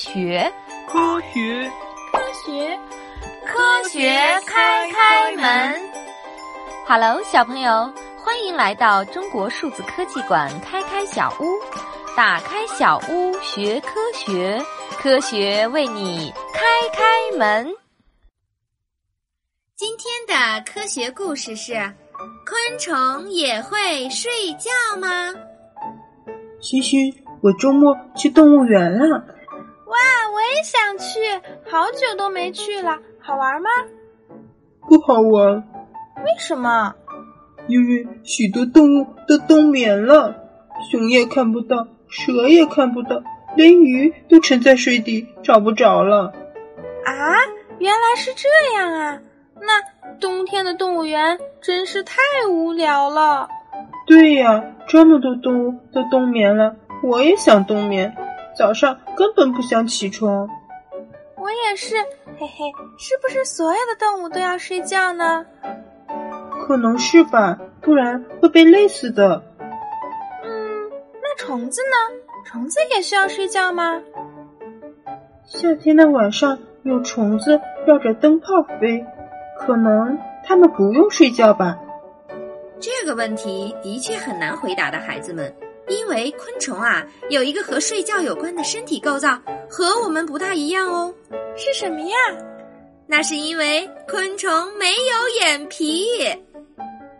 学，科学，科学，科学开开门。Hello，小朋友，欢迎来到中国数字科技馆开开小屋，打开小屋学科学，科学为你开开门。今天的科学故事是：昆虫也会睡觉吗？西西，我周末去动物园了。想去，好久都没去了，好玩吗？不好玩。为什么？因为许多动物都冬眠了，熊也看不到，蛇也看不到，连鱼都沉在水底，找不着了。啊，原来是这样啊！那冬天的动物园真是太无聊了。对呀，这么多动物都冬眠了，我也想冬眠。早上根本不想起床。我也是，嘿嘿，是不是所有的动物都要睡觉呢？可能是吧，不然会被累死的。嗯，那虫子呢？虫子也需要睡觉吗？夏天的晚上有虫子绕着灯泡飞，可能它们不用睡觉吧。这个问题的确很难回答的，孩子们，因为昆虫啊有一个和睡觉有关的身体构造，和我们不大一样哦。是什么呀？那是因为昆虫没有眼皮。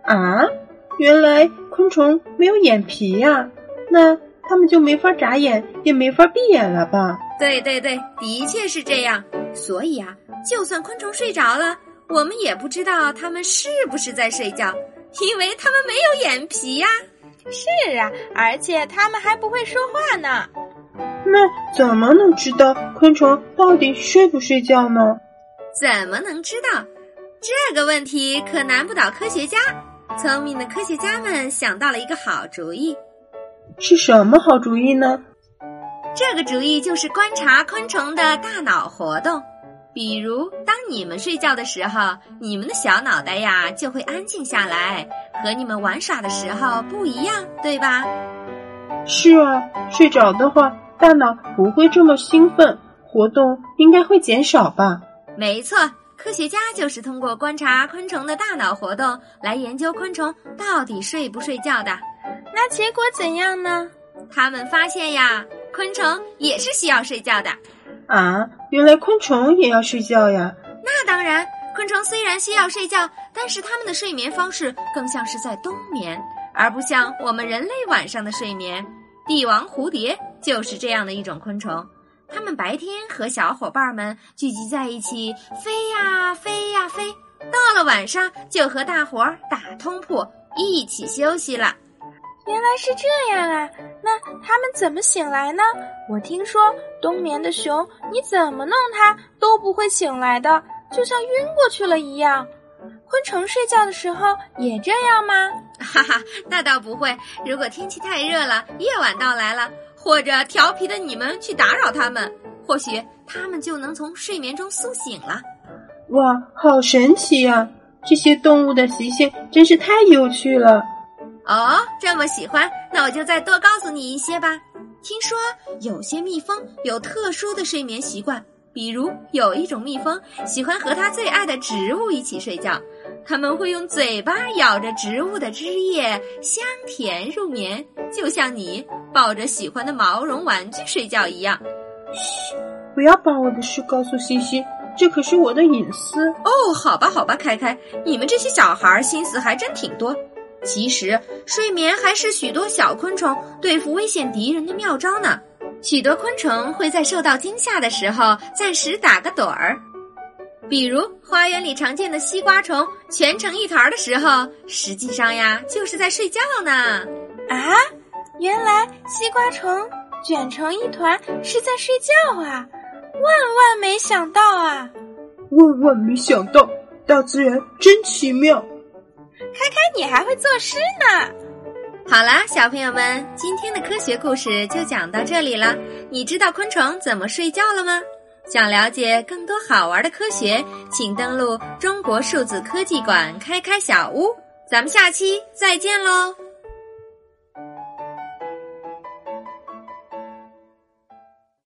啊，原来昆虫没有眼皮呀？那它们就没法眨眼，也没法闭眼了吧？对对对，的确是这样。所以啊，就算昆虫睡着了，我们也不知道它们是不是在睡觉。因为它们没有眼皮呀，是啊，而且它们还不会说话呢。那怎么能知道昆虫到底睡不睡觉呢？怎么能知道？这个问题可难不倒科学家。聪明的科学家们想到了一个好主意。是什么好主意呢？这个主意就是观察昆虫的大脑活动。比如，当你们睡觉的时候，你们的小脑袋呀就会安静下来，和你们玩耍的时候不一样，对吧？是啊，睡着的话，大脑不会这么兴奋，活动应该会减少吧？没错，科学家就是通过观察昆虫的大脑活动来研究昆虫到底睡不睡觉的。那结果怎样呢？他们发现呀，昆虫也是需要睡觉的。啊，原来昆虫也要睡觉呀！然，昆虫虽然需要睡觉，但是它们的睡眠方式更像是在冬眠，而不像我们人类晚上的睡眠。帝王蝴蝶就是这样的一种昆虫，它们白天和小伙伴们聚集在一起飞呀飞呀飞，到了晚上就和大伙儿打通铺，一起休息了。原来是这样啊！那它们怎么醒来呢？我听说冬眠的熊，你怎么弄它都不会醒来的，就像晕过去了一样。昆虫睡觉的时候也这样吗？哈哈，那倒不会。如果天气太热了，夜晚到来了，或者调皮的你们去打扰它们，或许它们就能从睡眠中苏醒了。哇，好神奇呀！这些动物的习性真是太有趣了。哦，这么喜欢，那我就再多告诉你一些吧。听说有些蜜蜂有特殊的睡眠习惯，比如有一种蜜蜂喜欢和它最爱的植物一起睡觉，它们会用嘴巴咬着植物的枝叶，香甜入眠，就像你抱着喜欢的毛绒玩具睡觉一样。嘘，不要把我的事告诉西西，这可是我的隐私。哦，好吧，好吧，开开，你们这些小孩心思还真挺多。其实，睡眠还是许多小昆虫对付危险敌人的妙招呢。许多昆虫会在受到惊吓的时候暂时打个盹儿，比如花园里常见的西瓜虫蜷成一团的时候，实际上呀就是在睡觉呢。啊，原来西瓜虫卷成一团是在睡觉啊！万万没想到啊！万万没想到，大自然真奇妙。开开，你还会作诗呢！好啦，小朋友们，今天的科学故事就讲到这里了。你知道昆虫怎么睡觉了吗？想了解更多好玩的科学，请登录中国数字科技馆开开小屋。咱们下期再见喽！